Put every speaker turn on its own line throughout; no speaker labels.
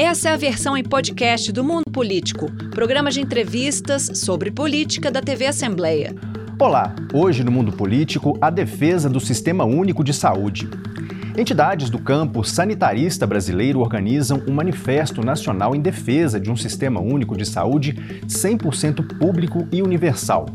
Essa é a versão em podcast do Mundo Político, programa de entrevistas sobre política da TV Assembleia.
Olá, hoje no Mundo Político, a defesa do Sistema Único de Saúde. Entidades do campo sanitarista brasileiro organizam um manifesto nacional em defesa de um sistema único de saúde 100% público e universal.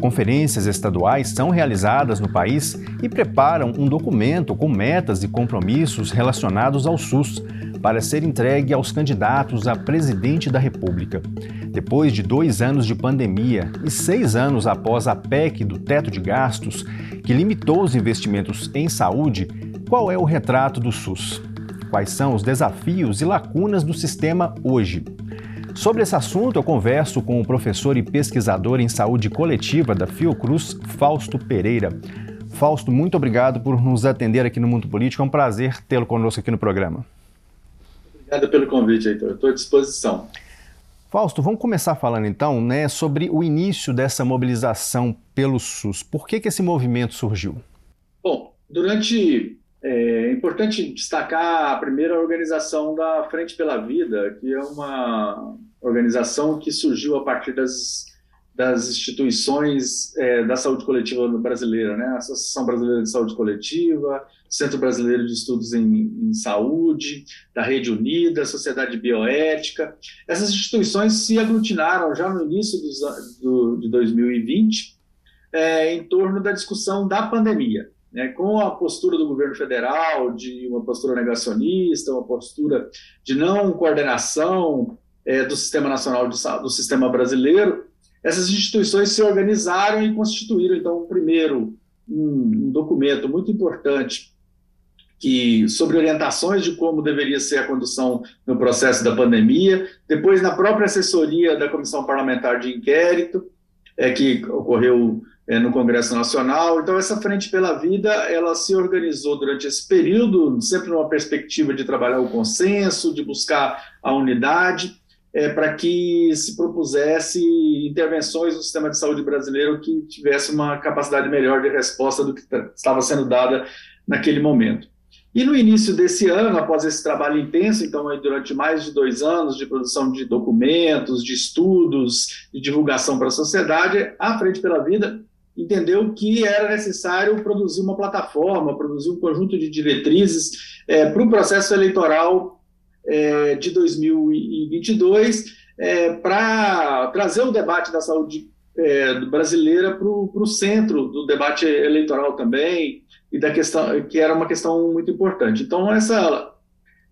Conferências estaduais são realizadas no país e preparam um documento com metas e compromissos relacionados ao SUS para ser entregue aos candidatos a presidente da República. Depois de dois anos de pandemia e seis anos após a PEC do teto de gastos, que limitou os investimentos em saúde, qual é o retrato do SUS? Quais são os desafios e lacunas do sistema hoje? Sobre esse assunto, eu converso com o professor e pesquisador em saúde coletiva da Fiocruz, Fausto Pereira. Fausto, muito obrigado por nos atender aqui no Mundo Político. É um prazer tê-lo conosco aqui no programa.
Obrigado pelo convite, Heitor. Estou à disposição.
Fausto, vamos começar falando então né, sobre o início dessa mobilização pelo SUS. Por que, que esse movimento surgiu?
Bom, durante é importante destacar a primeira organização da Frente pela Vida, que é uma organização que surgiu a partir das, das instituições é, da saúde coletiva brasileira, né? Associação Brasileira de Saúde Coletiva, Centro Brasileiro de Estudos em, em Saúde, da Rede Unida, Sociedade Bioética. Essas instituições se aglutinaram já no início dos, do, de 2020 é, em torno da discussão da pandemia né, com a postura do governo federal de uma postura negacionista, uma postura de não coordenação é, do sistema nacional de, do sistema brasileiro, essas instituições se organizaram e constituíram então primeiro um, um documento muito importante que sobre orientações de como deveria ser a condução no processo da pandemia, depois na própria assessoria da comissão parlamentar de inquérito é que ocorreu no Congresso Nacional. Então, essa Frente pela Vida, ela se organizou durante esse período, sempre numa perspectiva de trabalhar o consenso, de buscar a unidade, é, para que se propusesse intervenções no sistema de saúde brasileiro que tivesse uma capacidade melhor de resposta do que estava sendo dada naquele momento. E no início desse ano, após esse trabalho intenso, então durante mais de dois anos de produção de documentos, de estudos, de divulgação para a sociedade, a Frente pela Vida entendeu que era necessário produzir uma plataforma, produzir um conjunto de diretrizes é, para o processo eleitoral é, de 2022, é, para trazer o debate da saúde é, brasileira para o centro do debate eleitoral também, e da questão que era uma questão muito importante. Então, essa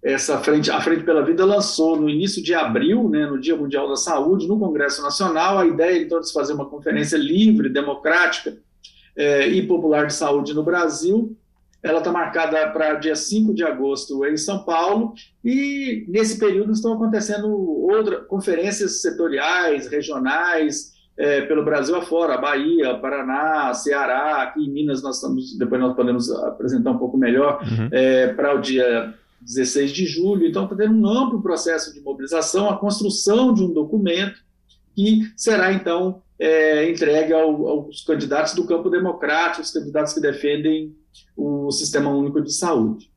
essa frente, a Frente pela Vida lançou no início de abril, né, no Dia Mundial da Saúde, no Congresso Nacional, a ideia então, de se fazer uma conferência livre, democrática é, e popular de saúde no Brasil. Ela está marcada para dia 5 de agosto em São Paulo, e nesse período estão acontecendo outras conferências setoriais, regionais, é, pelo Brasil afora, Bahia, Paraná, Ceará, aqui em Minas nós estamos, depois nós podemos apresentar um pouco melhor, uhum. é, para o dia 16 de julho. Então, está tendo um amplo processo de mobilização, a construção de um documento que será, então, é, entregue ao, aos candidatos do campo democrático, os candidatos que defendem o Sistema Único de Saúde.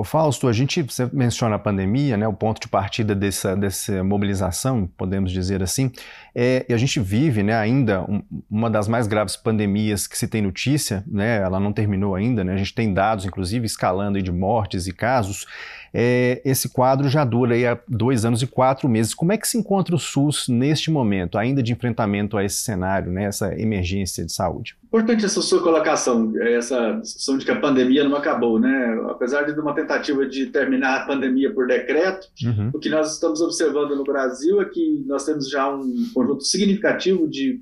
O Fausto, a gente você menciona a pandemia, né, o ponto de partida dessa, dessa mobilização, podemos dizer assim, é, e a gente vive né, ainda um, uma das mais graves pandemias que se tem notícia, né, ela não terminou ainda, né, a gente tem dados, inclusive, escalando de mortes e casos, é, esse quadro já dura aí há dois anos e quatro meses. Como é que se encontra o SUS neste momento, ainda de enfrentamento a esse cenário, né, essa emergência de saúde?
Importante essa sua colocação, essa discussão de que a pandemia não acabou, né? Apesar de uma tentativa de terminar a pandemia por decreto, uhum. o que nós estamos observando no Brasil é que nós temos já um conjunto significativo de,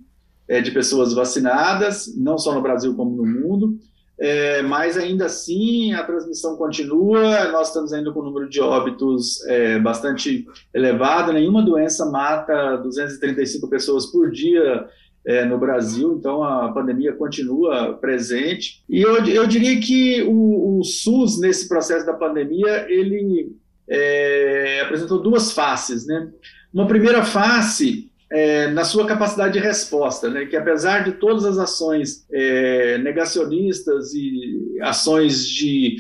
é, de pessoas vacinadas, não só no Brasil como no mundo, é, mas ainda assim a transmissão continua, nós estamos ainda com um número de óbitos é, bastante elevado, nenhuma doença mata 235 pessoas por dia é, no Brasil, então a pandemia continua presente. E eu, eu diria que o, o SUS, nesse processo da pandemia, ele é, apresentou duas faces. Né? Uma primeira face é, na sua capacidade de resposta, né? que apesar de todas as ações é, negacionistas e ações de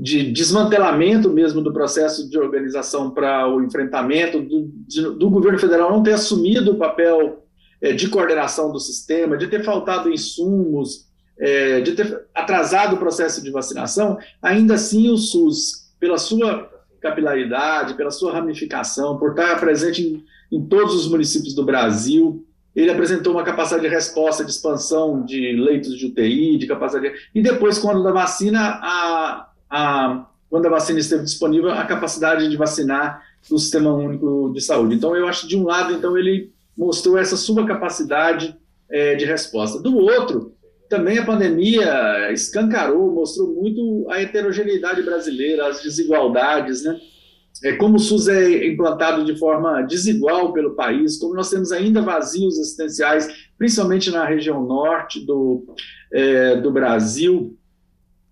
de desmantelamento mesmo do processo de organização para o enfrentamento, do, de, do, governo federal não ter assumido o papel é, de coordenação do sistema, de ter faltado insumos, é, de ter atrasado o processo de vacinação, ainda assim o SUS, pela sua capilaridade, pela sua ramificação, por estar presente em, em todos os municípios do Brasil, ele apresentou uma capacidade de resposta, de expansão de leitos de UTI, de capacidade. De... E depois, quando da vacina, a, a, quando a vacina esteve disponível, a capacidade de vacinar no Sistema Único de Saúde. Então, eu acho de um lado, então ele mostrou essa sua capacidade é, de resposta. Do outro, também a pandemia escancarou, mostrou muito a heterogeneidade brasileira, as desigualdades, né? É, como o SUS é implantado de forma desigual pelo país, como nós temos ainda vazios assistenciais, principalmente na região norte do, é, do Brasil,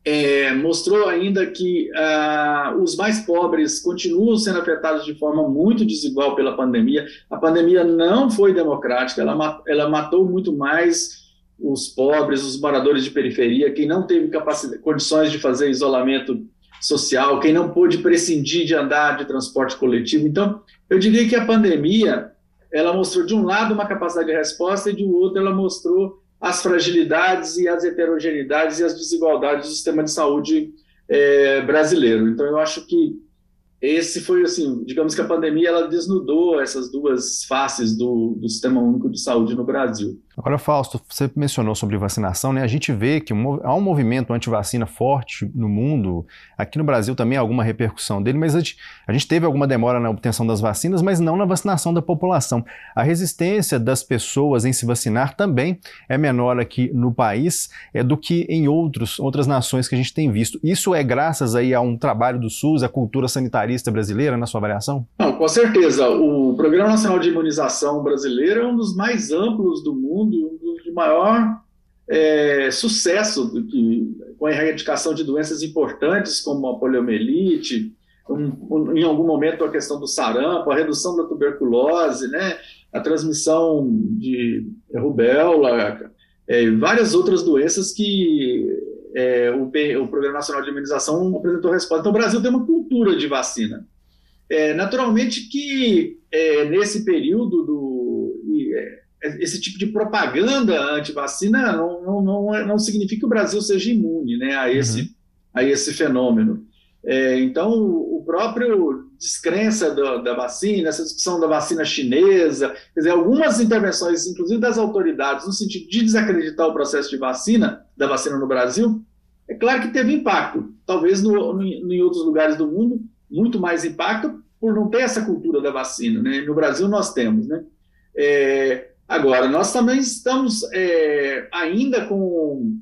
é, mostrou ainda que ah, os mais pobres continuam sendo afetados de forma muito desigual pela pandemia. A pandemia não foi democrática, ela, ela matou muito mais os pobres, os moradores de periferia, quem não teve condições de fazer isolamento social, quem não pôde prescindir de andar de transporte coletivo. Então, eu diria que a pandemia, ela mostrou de um lado uma capacidade de resposta e de outro ela mostrou as fragilidades e as heterogeneidades e as desigualdades do sistema de saúde é, brasileiro. Então, eu acho que esse foi assim, digamos que a pandemia ela desnudou essas duas faces do, do sistema único de saúde no Brasil.
Agora, Fausto, você mencionou sobre vacinação, né? A gente vê que há um movimento anti-vacina forte no mundo. Aqui no Brasil também há alguma repercussão dele, mas a gente, a gente, teve alguma demora na obtenção das vacinas, mas não na vacinação da população. A resistência das pessoas em se vacinar também é menor aqui no país é, do que em outros, outras nações que a gente tem visto. Isso é graças aí a um trabalho do SUS, a cultura sanitarista brasileira, na sua avaliação?
Não, com certeza. O Programa Nacional de Imunização brasileiro é um dos mais amplos do mundo mundo um dos de maior é, sucesso do que, com a erradicação de doenças importantes como a poliomielite, um, um, em algum momento a questão do sarampo, a redução da tuberculose, né, a transmissão de rubéola, é, várias outras doenças que é, o, o, Programa Nacional de Imunização apresentou resposta. Então, o Brasil tem uma cultura de vacina. É, naturalmente que é, nesse período do, esse tipo de propaganda anti-vacina não, não, não, é, não, significa que o Brasil seja imune né, a, esse, uhum. a esse fenômeno. É, então, o próprio descrença do, da vacina, essa discussão da vacina chinesa, quer dizer, algumas intervenções, inclusive das autoridades, no sentido de desacreditar o processo de vacina, da vacina no Brasil, é claro que teve impacto. Talvez no, no, em outros lugares do mundo, muito mais impacto, por não ter essa cultura da vacina. Né? No Brasil, nós temos. Né? É, Agora, nós também estamos é, ainda com,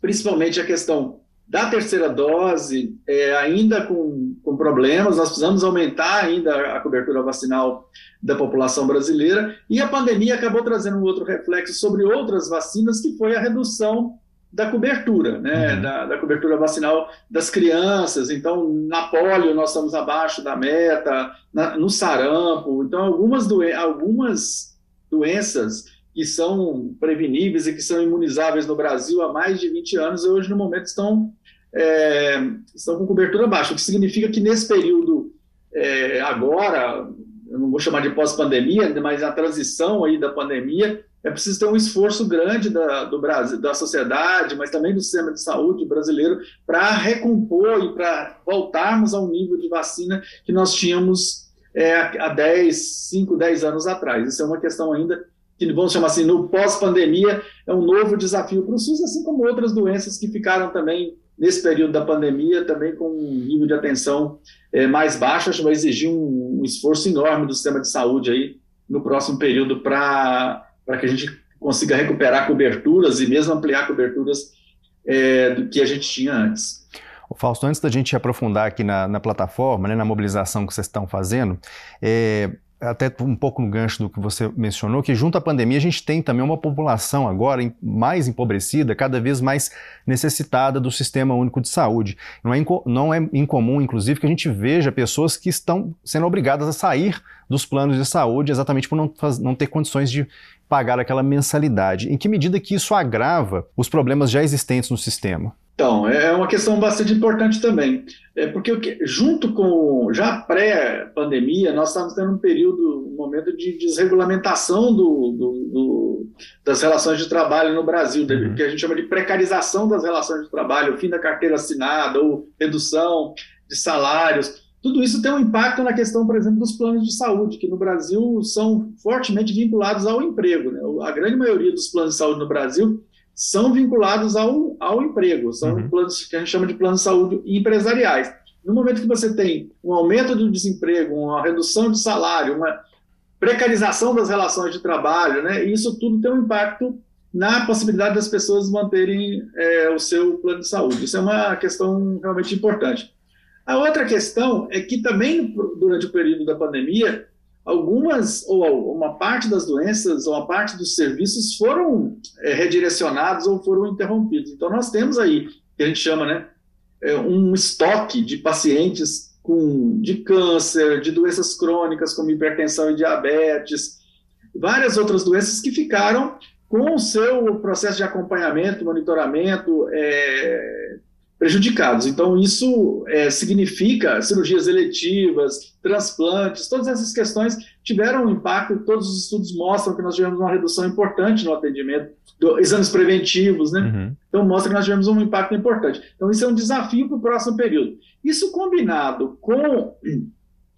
principalmente a questão da terceira dose, é, ainda com, com problemas, nós precisamos aumentar ainda a cobertura vacinal da população brasileira, e a pandemia acabou trazendo um outro reflexo sobre outras vacinas, que foi a redução da cobertura, né, uhum. da, da, cobertura vacinal das crianças. Então, na polio nós estamos abaixo da meta, na, no sarampo. Então, algumas, algumas doenças que são preveníveis e que são imunizáveis no Brasil há mais de 20 anos, hoje, no momento, estão, é, estão com cobertura baixa, o que significa que nesse período, é, agora, eu não vou chamar de pós-pandemia, mas a transição aí da pandemia, é preciso ter um esforço grande da, do Brasil, da sociedade, mas também do sistema de saúde brasileiro, para recompor e para voltarmos ao nível de vacina que nós tínhamos é, há 10, 5, 10 anos atrás. Isso é uma questão ainda que vamos chamar assim, no pós-pandemia, é um novo desafio para o SUS, assim como outras doenças que ficaram também nesse período da pandemia, também com um nível de atenção é, mais baixo, acho que vai exigir um, um, esforço enorme do sistema de saúde aí no próximo período para que a gente consiga recuperar coberturas e mesmo ampliar coberturas é, do que a gente tinha antes.
Fausto, antes da gente aprofundar aqui na, na plataforma, né, na mobilização que vocês estão fazendo, é, até um pouco no gancho do que você mencionou, que junto à pandemia a gente tem também uma população agora mais empobrecida, cada vez mais necessitada do sistema único de saúde. Não é, não é incomum, inclusive, que a gente veja pessoas que estão sendo obrigadas a sair dos planos de saúde exatamente por não, não ter condições de pagar aquela mensalidade. Em que medida que isso agrava os problemas já existentes no sistema?
Então, é uma questão bastante importante também. É porque, junto com, já pré-pandemia, nós estávamos tendo um período, um momento de desregulamentação do, do, do, das relações de trabalho no Brasil, uhum. que a gente chama de precarização das relações de trabalho, o fim da carteira assinada, ou redução de salários. Tudo isso tem um impacto na questão, por exemplo, dos planos de saúde, que no Brasil são fortemente vinculados ao emprego. Né? A grande maioria dos planos de saúde no Brasil são vinculados ao, ao emprego, são uhum. planos que a gente chama de planos de saúde empresariais. No momento que você tem um aumento do desemprego, uma redução de salário, uma precarização das relações de trabalho, né, isso tudo tem um impacto na possibilidade das pessoas manterem é, o seu plano de saúde. Isso é uma questão realmente importante. A outra questão é que também durante o período da pandemia algumas ou uma parte das doenças ou a parte dos serviços foram é, redirecionados ou foram interrompidos. Então nós temos aí que a gente chama, né, é, um estoque de pacientes com de câncer, de doenças crônicas como hipertensão e diabetes, várias outras doenças que ficaram com o seu processo de acompanhamento, monitoramento é, prejudicados. Então, isso é, significa cirurgias eletivas, transplantes, todas essas questões tiveram um impacto. Todos os estudos mostram que nós tivemos uma redução importante no atendimento, do, exames preventivos, né? Uhum. Então, mostra que nós tivemos um impacto importante. Então, isso é um desafio para o próximo período. Isso combinado com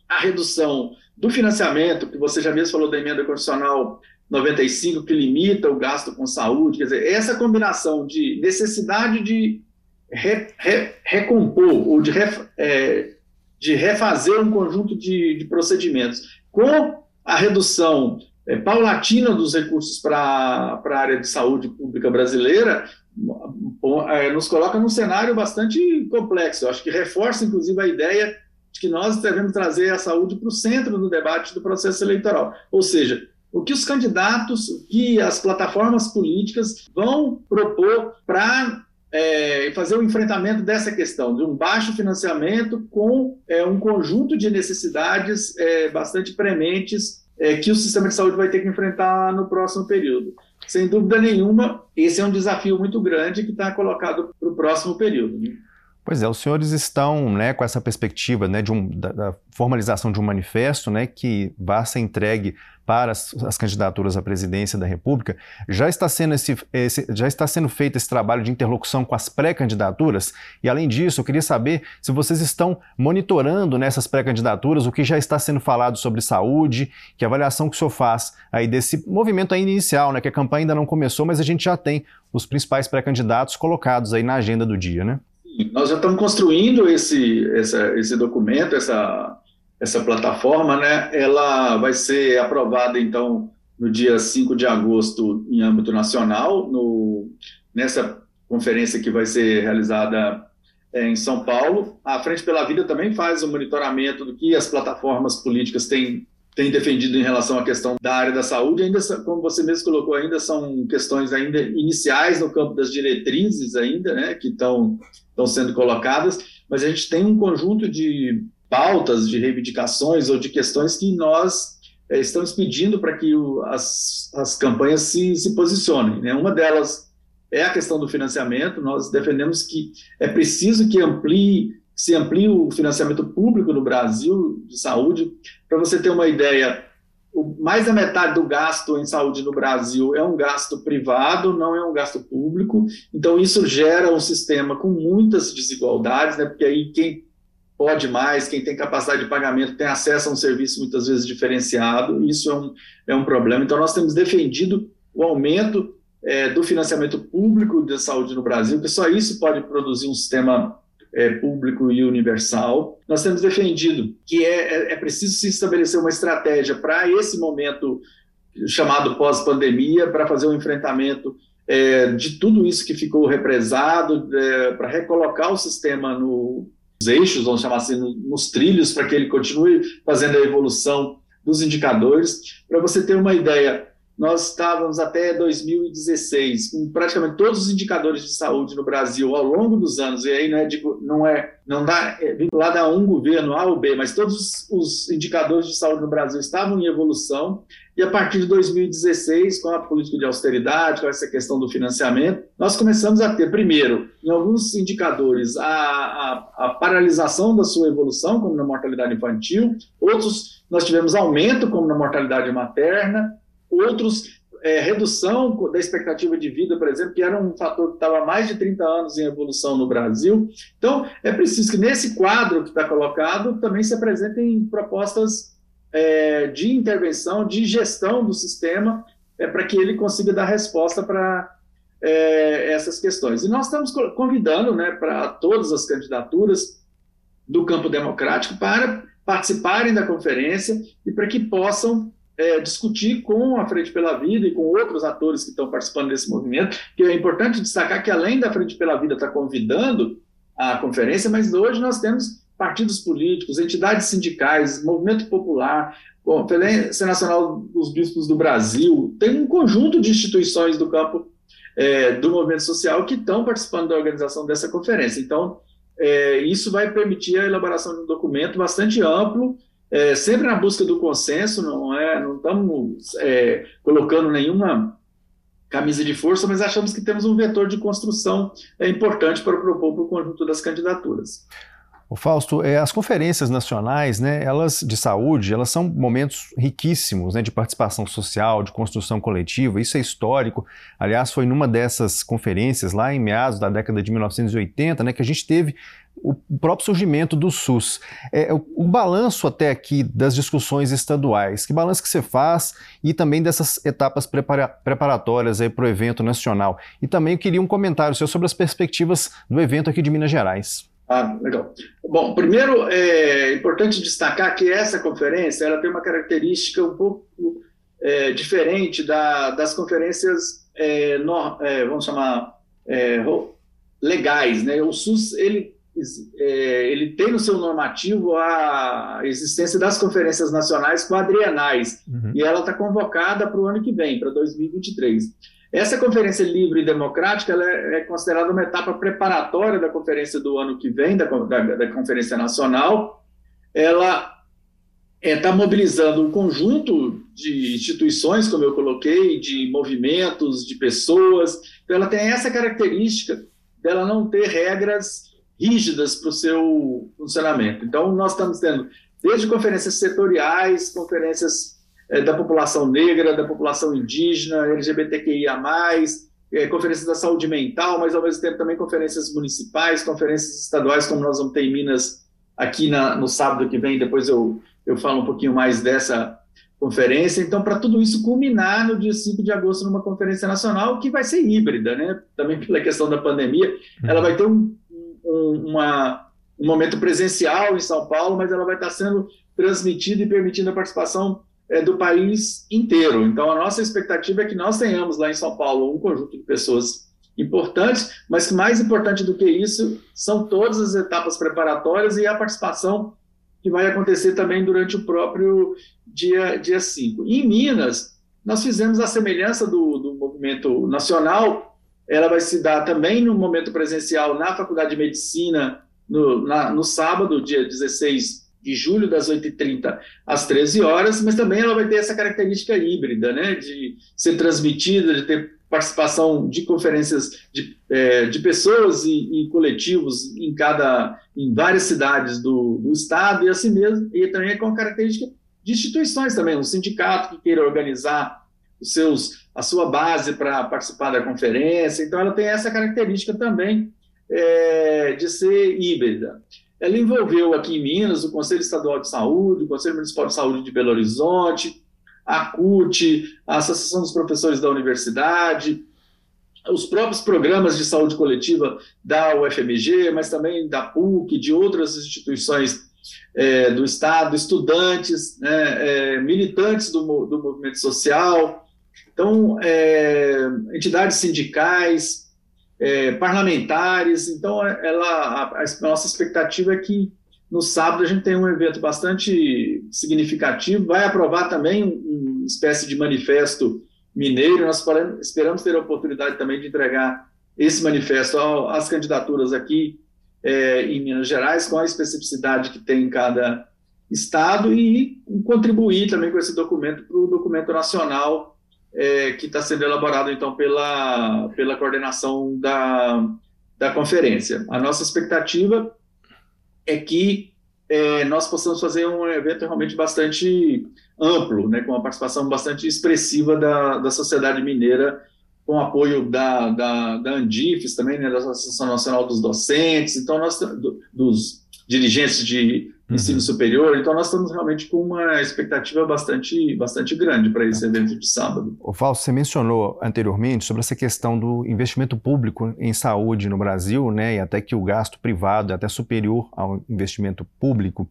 a redução do financiamento, que você já mesmo falou da emenda constitucional 95, que limita o gasto com saúde, quer dizer, essa combinação de necessidade de re, re, recompor ou de, ref, é, de refazer um conjunto de, de, procedimentos. Com a redução é, paulatina dos recursos para a área de saúde pública brasileira, é, nos coloca num cenário bastante complexo. Eu acho que reforça, inclusive, a ideia de que nós devemos trazer a saúde para o centro do debate do processo eleitoral. Ou seja, o que os candidatos, o que as plataformas políticas vão propor para é, fazer o enfrentamento dessa questão, de um baixo financiamento com é, um conjunto de necessidades é, bastante prementes é, que o sistema de saúde vai ter que enfrentar no próximo período. Sem dúvida nenhuma, esse é um desafio muito grande que está colocado para o próximo período. Né?
Pois é, os senhores estão né, com essa perspectiva né, de um, da, da, formalização de um manifesto né, que vá ser entregue para as, as, candidaturas à presidência da República. Já está, sendo esse, esse, já está sendo feito esse trabalho de interlocução com as pré-candidaturas? E além disso, eu queria saber se vocês estão monitorando nessas pré-candidaturas o que já está sendo falado sobre saúde, que avaliação que o senhor faz aí desse movimento ainda inicial, né, que a campanha ainda não começou, mas a gente já tem os principais pré-candidatos colocados aí na agenda do dia, né?
Nós já estamos construindo esse, essa, esse documento, essa, essa plataforma, né? Ela vai ser aprovada, então, no dia 5 de agosto, em âmbito nacional, no, nessa conferência que vai ser realizada é, em São Paulo. A Frente pela Vida também faz o monitoramento do que as plataformas políticas têm tem defendido em relação à questão da área da saúde, ainda como você mesmo colocou, ainda são questões ainda iniciais no campo das diretrizes ainda, né, que estão estão sendo colocadas, mas a gente tem um conjunto de pautas, de reivindicações ou de questões que nós é, estamos pedindo para que o, as, as campanhas se, se posicionem. Né? Uma delas é a questão do financiamento. Nós defendemos que é preciso que amplie se amplie o financiamento público no Brasil de saúde. Para você ter uma ideia, mais da metade do gasto em saúde no Brasil é um gasto privado, não é um gasto público. Então, isso gera um sistema com muitas desigualdades, né? porque aí quem pode mais, quem tem capacidade de pagamento tem acesso a um serviço muitas vezes diferenciado, isso é um, é um problema. Então, nós temos defendido o aumento é, do financiamento público de saúde no Brasil, que só isso pode produzir um sistema é, público e universal. Nós temos defendido que é, é, é preciso se estabelecer uma estratégia para esse momento chamado pós-pandemia, para fazer um enfrentamento é, de tudo isso que ficou represado, é, para recolocar o sistema nos eixos, vamos chamar assim, nos trilhos, para que ele continue fazendo a evolução dos indicadores. Para você ter uma ideia, nós estávamos até 2016 com praticamente todos os indicadores de saúde no Brasil ao longo dos anos, e aí não é, não é não dá é vinculado a um governo A ou B, mas todos os indicadores de saúde no Brasil estavam em evolução, e a partir de 2016, com a política de austeridade, com essa questão do financiamento, nós começamos a ter, primeiro, em alguns indicadores, a, a, a paralisação da sua evolução, como na mortalidade infantil, outros nós tivemos aumento, como na mortalidade materna, outros é, redução da expectativa de vida, por exemplo, que era um fator que estava há mais de 30 anos em evolução no Brasil. Então, é preciso que nesse quadro que está colocado também se apresentem propostas é, de intervenção, de gestão do sistema, é, para que ele consiga dar resposta para é, essas questões. E nós estamos convidando né, para todas as candidaturas do campo democrático para participarem da conferência e para que possam é, discutir com a Frente pela Vida e com outros atores que estão participando desse movimento, que é importante destacar que além da Frente pela Vida estar tá convidando a conferência, mas hoje nós temos partidos políticos, entidades sindicais, movimento popular, Conferência Nacional dos Bispos do Brasil, tem um conjunto de instituições do campo é, do movimento social que estão participando da organização dessa conferência. Então, é, isso vai permitir a elaboração de um documento bastante amplo é, sempre na busca do consenso, não é? Não estamos é, colocando nenhuma camisa de força, mas achamos que temos um vetor de construção é, importante para propor para o conjunto das candidaturas.
O Fausto, é, as conferências nacionais, né, elas de saúde, elas são momentos riquíssimos, né, de participação social, de construção coletiva. Isso é histórico. Aliás, foi numa dessas conferências lá em meados da década de 1980, né, que a gente teve o próprio surgimento do SUS. É, o, o, balanço até aqui das discussões estaduais, que balanço que você faz e também dessas etapas prepara preparatórias para o evento nacional. E também eu queria um comentário seu sobre as perspectivas do evento aqui de Minas Gerais.
Ah, legal. Bom, primeiro é importante destacar que essa conferência ela tem uma característica um pouco é, diferente da, das conferências, é, no, é, vamos chamar, é, legais. Né? O SUS ele é, ele tem no seu normativo a existência das conferências nacionais quadrienais, uhum. e ela está convocada para o ano que vem, para 2023. Essa conferência livre e democrática é, é considerada uma etapa preparatória da conferência do ano que vem, da, da, da conferência nacional. Ela está é, mobilizando um conjunto de instituições, como eu coloquei, de movimentos, de pessoas. Então, ela tem essa característica dela não ter regras rígidas para o seu funcionamento. Então, nós estamos tendo desde conferências setoriais, conferências da população negra, da população indígena, LGBTQIA+, é, conferências da saúde mental, mas ao mesmo tempo também conferências municipais, conferências estaduais, como nós vamos ter em Minas aqui na, no sábado que vem, depois eu, eu falo um pouquinho mais dessa conferência. Então, para tudo isso culminar no dia 5 de agosto numa conferência nacional que vai ser híbrida, né? Também pela questão da pandemia, ela vai ter um um, uma, um momento presencial em São Paulo, mas ela vai estar sendo transmitida e permitindo a participação é, do país inteiro. Então, a nossa expectativa é que nós tenhamos lá em São Paulo um conjunto de pessoas importantes, mas mais importante do que isso são todas as etapas preparatórias e a participação que vai acontecer também durante o próprio dia, dia 5. Em Minas, nós fizemos a semelhança do, do movimento nacional, ela vai se dar também no momento presencial na Faculdade de Medicina, no, na, no sábado, dia 16 de julho, das 8h30 às 13 horas, mas também ela vai ter essa característica híbrida, né, de ser transmitida, de ter participação de conferências de, é, de pessoas e, e, coletivos em cada em várias cidades do, do estado e assim mesmo e também com característica de instituições também um sindicato que queira organizar os seus a sua base para participar da conferência. Então, ela tem essa característica também é, de ser híbrida. Ela envolveu aqui em Minas o Conselho Estadual de Saúde, o Conselho Municipal de Saúde de Belo Horizonte, a CUT, a Associação dos Professores da Universidade, os próprios programas de saúde coletiva da UFMG, mas também da PUC, de outras instituições é, do Estado, estudantes, né, é, militantes do, do movimento social, então, é, entidades sindicais, é, parlamentares. Então, ela, a, a, nossa expectativa é que no sábado a gente tenha um evento bastante significativo. Vai aprovar também uma espécie de manifesto mineiro. Nós esperamos ter a oportunidade também de entregar esse manifesto às candidaturas aqui é, em Minas Gerais, com a especificidade que tem em cada estado e contribuir também com esse documento para o documento nacional é, que está sendo elaborado então pela, pela coordenação da, da conferência. A nossa expectativa é que é, nós possamos fazer um evento realmente bastante amplo, né, com uma participação bastante expressiva da, da sociedade mineira, com apoio da, da, da Andifes também, né, da Associação Nacional dos Docentes, então nós, do, dos dirigentes de ensino uhum. superior. Então, nós estamos realmente com uma expectativa bastante, bastante grande para esse evento de sábado.
O Falso, você mencionou anteriormente sobre essa questão do investimento público em saúde no Brasil, né, e até que o gasto privado é até superior ao investimento público.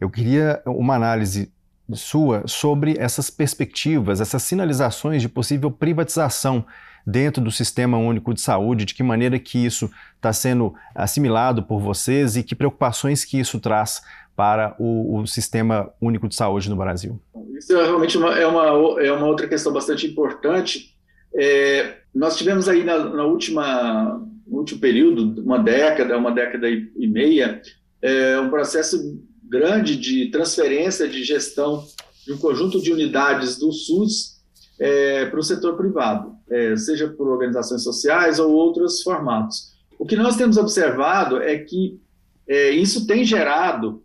Eu queria uma análise sua sobre essas perspectivas, essas sinalizações de possível privatização dentro do Sistema Único de Saúde, de que maneira que isso está sendo assimilado por vocês e que preocupações que isso traz para o, o, Sistema Único de Saúde no Brasil?
Isso é realmente uma, é, uma, é uma outra questão bastante importante. É, nós tivemos aí na, na, última, no último período, uma década, uma década e, e meia, é, um processo grande de transferência de gestão de um conjunto de unidades do SUS é, para o setor privado, é, seja por organizações sociais ou outros formatos. O que nós temos observado é que é, isso tem gerado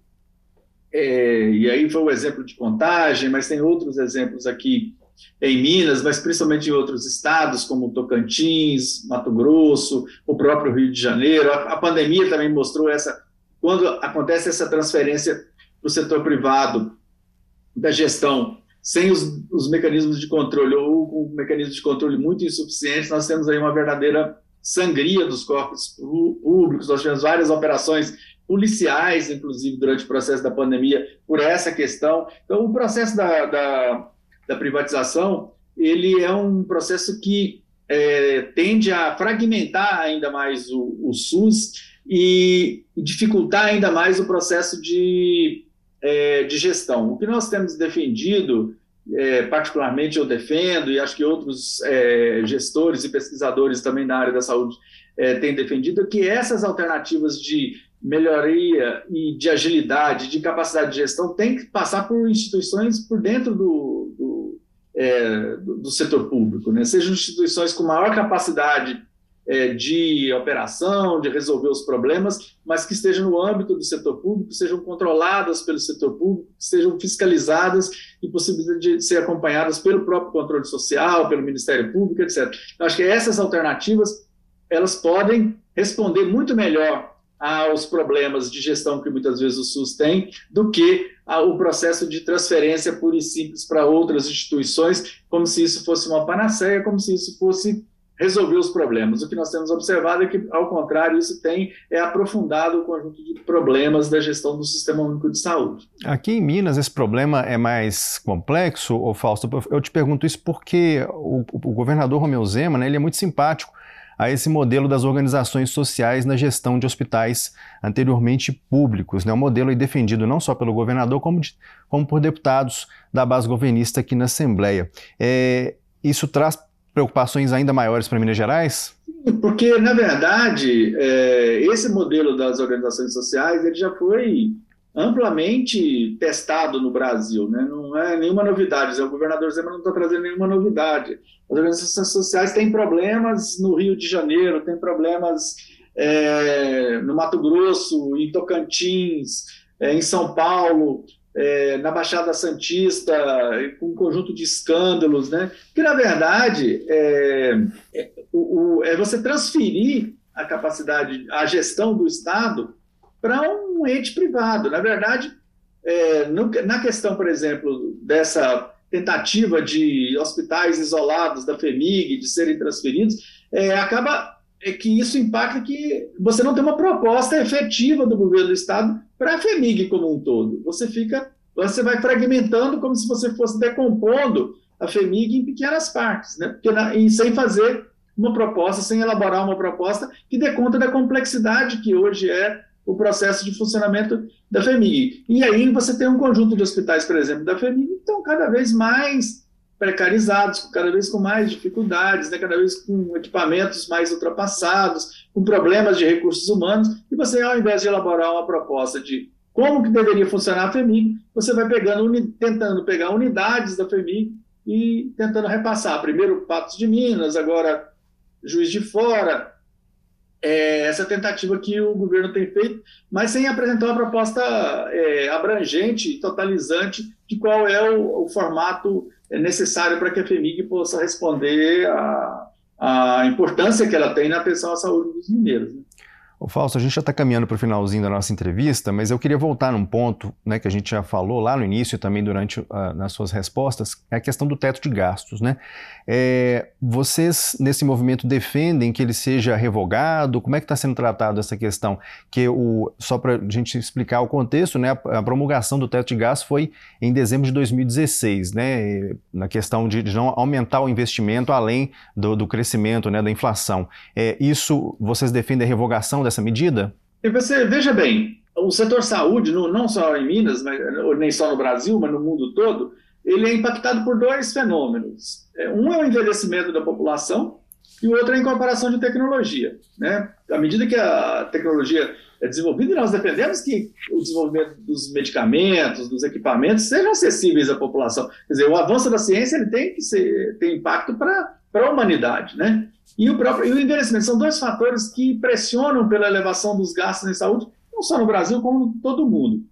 é, e aí foi o exemplo de contagem, mas tem outros exemplos aqui em Minas, mas principalmente em outros estados, como Tocantins, Mato Grosso, o próprio Rio de Janeiro. A, a pandemia também mostrou essa, quando acontece essa transferência para o setor privado da gestão, sem os, os mecanismos de controle ou com mecanismos de controle muito insuficientes, nós temos aí uma verdadeira sangria dos corpos públicos, nós tivemos várias operações policiais, inclusive, durante o processo da pandemia, por essa questão. Então, o processo da, da, da privatização, ele é um processo que é, tende a fragmentar ainda mais o, o SUS e, dificultar ainda mais o processo de, é, de gestão. O que nós temos defendido, é, particularmente eu defendo, e acho que outros é, gestores e pesquisadores também na área da saúde é, têm defendido, é que essas alternativas de melhoria e de agilidade, de capacidade de gestão, tem que passar por instituições por dentro do, do, é, do, do setor público, né? sejam instituições com maior capacidade é, de operação, de resolver os problemas, mas que estejam no âmbito do setor público, sejam controladas pelo setor público, sejam fiscalizadas e possíveis de ser acompanhadas pelo próprio controle social, pelo Ministério Público, etc. Eu acho que essas alternativas elas podem responder muito melhor aos problemas de gestão que muitas vezes o SUS tem, do que o processo de transferência pura e simples para outras instituições, como se isso fosse uma panaceia, como se isso fosse resolver os problemas. O que nós temos observado é que, ao contrário, isso tem é aprofundado o conjunto de problemas da gestão do Sistema Único de Saúde.
Aqui em Minas, esse problema é mais complexo, ou Fausto? Eu te pergunto isso porque o, o governador Romeu Zema, né, ele é muito simpático a esse modelo das organizações sociais na gestão de hospitais anteriormente públicos. Né? Um modelo defendido não só pelo governador, como, de, como por deputados da base governista aqui na Assembleia. É, isso traz preocupações ainda maiores para Minas Gerais?
Porque, na verdade, é, esse modelo das organizações sociais ele já foi amplamente testado no Brasil, né? não é nenhuma novidade, o governador Zema não está trazendo nenhuma novidade. As organizações sociais têm problemas no Rio de Janeiro, têm problemas é, no Mato Grosso, em Tocantins, é, em São Paulo, é, na Baixada Santista, com um conjunto de escândalos, né? que na verdade é, é, o, é você transferir a capacidade, a gestão do Estado para um ente privado. Na verdade, é, no, na questão, por exemplo, dessa tentativa de hospitais isolados da FEMIG de serem transferidos, é, acaba é que isso impacta que você não tem uma proposta efetiva do governo do estado para a FEMIG como um todo. Você fica, você vai fragmentando como se você fosse decompondo a FEMIG em pequenas partes, né? Na, e sem fazer uma proposta, sem elaborar uma proposta que dê conta da complexidade que hoje é o processo de funcionamento da FEMIG. E aí você tem um conjunto de hospitais, por exemplo, da FEMIG, que estão cada vez mais precarizados, cada vez com mais dificuldades, né, cada vez com equipamentos mais ultrapassados, com problemas de recursos humanos, e você, ao invés de elaborar uma proposta de como que deveria funcionar a FEMIG, você vai pegando, tentando pegar unidades da FEMIG e tentando repassar. Primeiro Patos de Minas, agora Juiz de Fora, é, essa tentativa que o governo tem feito, mas sem apresentar uma proposta é, abrangente, totalizante de qual é o, o formato necessário para que a FEMIG possa responder à, importância que ela tem na atenção à saúde dos mineiros. Né?
Fausto, a gente já está caminhando para o finalzinho da nossa entrevista, mas eu queria voltar num ponto né, que a gente já falou lá no início e também durante uh, nas suas respostas, é a questão do teto de gastos. Né? É, vocês, nesse movimento, defendem que ele seja revogado? Como é que está sendo tratado essa questão? Que o, só para a gente explicar o contexto, né, a, a, promulgação do teto de gastos foi em dezembro de 2016, né, na questão de, de não aumentar o investimento além do, do crescimento, né, da inflação. É, isso, vocês defendem a revogação dessa essa medida?
Você veja bem, o setor saúde, não só em Minas, mas, nem só no Brasil, mas no mundo todo, ele é impactado por dois fenômenos. É, um é o envelhecimento da população e o outro é a incorporação de tecnologia. Né? À medida que a tecnologia é desenvolvida, nós dependemos que o desenvolvimento dos medicamentos, dos equipamentos, sejam acessíveis à população. Quer dizer, o avanço da ciência ele tem que ser, ter impacto para a humanidade. Né? E o, próprio, e o envelhecimento são dois fatores que pressionam pela elevação dos gastos em saúde, não só no Brasil, como em todo o mundo.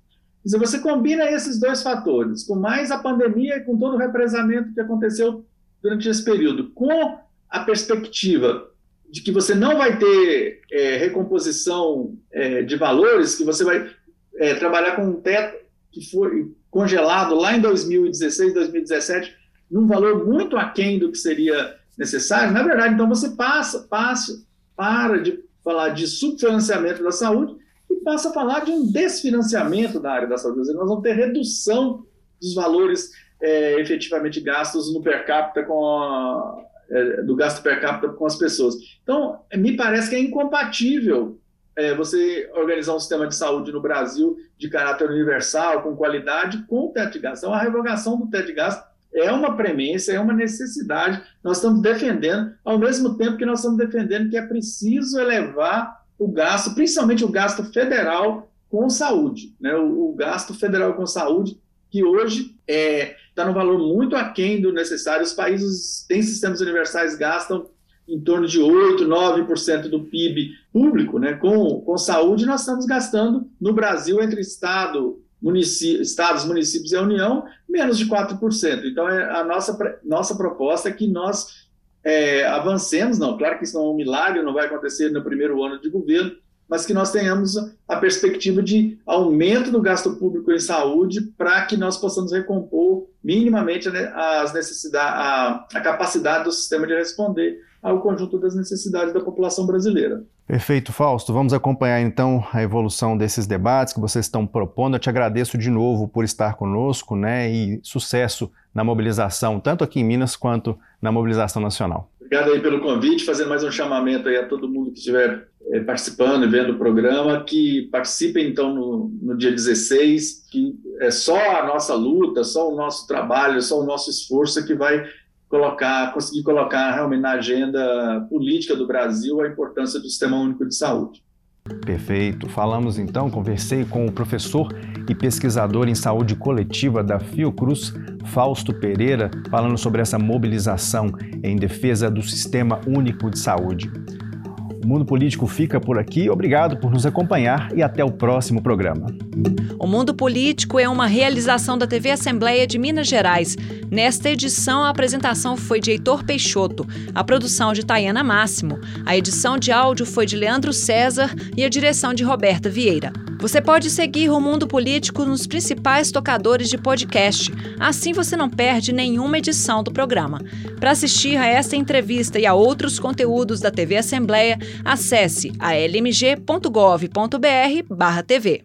Dizer, você combina esses dois fatores, com mais a pandemia com todo o represamento que aconteceu durante esse período, com a perspectiva de que você não vai ter é, recomposição é, de valores, que você vai é, trabalhar com um teto que foi congelado lá em 2016, 2017, num valor muito aquém do que seria necessário, na verdade, então você passa, passa, para de falar de subfinanciamento da saúde passa a falar de um desfinanciamento da área da saúde. Nós vamos ter redução dos valores é, efetivamente gastos no per capita com a, é, do gasto per capita com as pessoas. Então, me parece que é incompatível é, você organizar um sistema de saúde no Brasil de caráter universal, com qualidade, com o teto de gasto. Então, a revogação do teto de gasto é uma premência, é uma necessidade. Nós estamos defendendo, ao mesmo tempo que nós estamos defendendo que é preciso elevar o gasto, principalmente o gasto federal com saúde. Né? O, o gasto federal com saúde, que hoje está é, tá no valor muito aquém do necessário. Os países têm sistemas universais, gastam em torno de 8, 9% do PIB público né? com, com saúde. Nós estamos gastando no Brasil, entre Estado, estados, municípios e a União, menos de 4%. Então, é a nossa, nossa proposta é que nós é, avancemos, não, claro que isso não é um milagre, não vai acontecer no primeiro ano de governo, mas que nós tenhamos a perspectiva de aumento do gasto público em saúde para que nós possamos recompor minimamente as necessidades, a, a capacidade do sistema de responder ao conjunto das necessidades da população brasileira.
Perfeito, Fausto. Vamos acompanhar então a evolução desses debates que vocês estão propondo. Eu te agradeço de novo por estar conosco, né? E sucesso na mobilização, tanto aqui em Minas quanto na mobilização nacional.
Obrigado aí pelo convite, fazendo mais um chamamento aí a todo mundo que estiver é, participando e vendo o programa, que participem então no, no dia 16, que é só a nossa luta, só o nosso trabalho, só o nosso esforço que vai colocar, conseguir colocar realmente na agenda política do Brasil a importância do Sistema Único de Saúde.
Perfeito. Falamos então, conversei com o professor e pesquisador em saúde coletiva da Fiocruz, Fausto Pereira, falando sobre essa mobilização em defesa do Sistema Único de Saúde. O Mundo Político fica por aqui. Obrigado por nos acompanhar e até o próximo programa.
O Mundo Político é uma realização da TV Assembleia de Minas Gerais. Nesta edição, a apresentação foi de Heitor Peixoto, a produção de Tayana Máximo, a edição de áudio foi de Leandro César e a direção de Roberta Vieira. Você pode seguir o Mundo Político nos principais tocadores de podcast. Assim você não perde nenhuma edição do programa. Para assistir a esta entrevista e a outros conteúdos da TV Assembleia, acesse a lmg.gov.br/tv.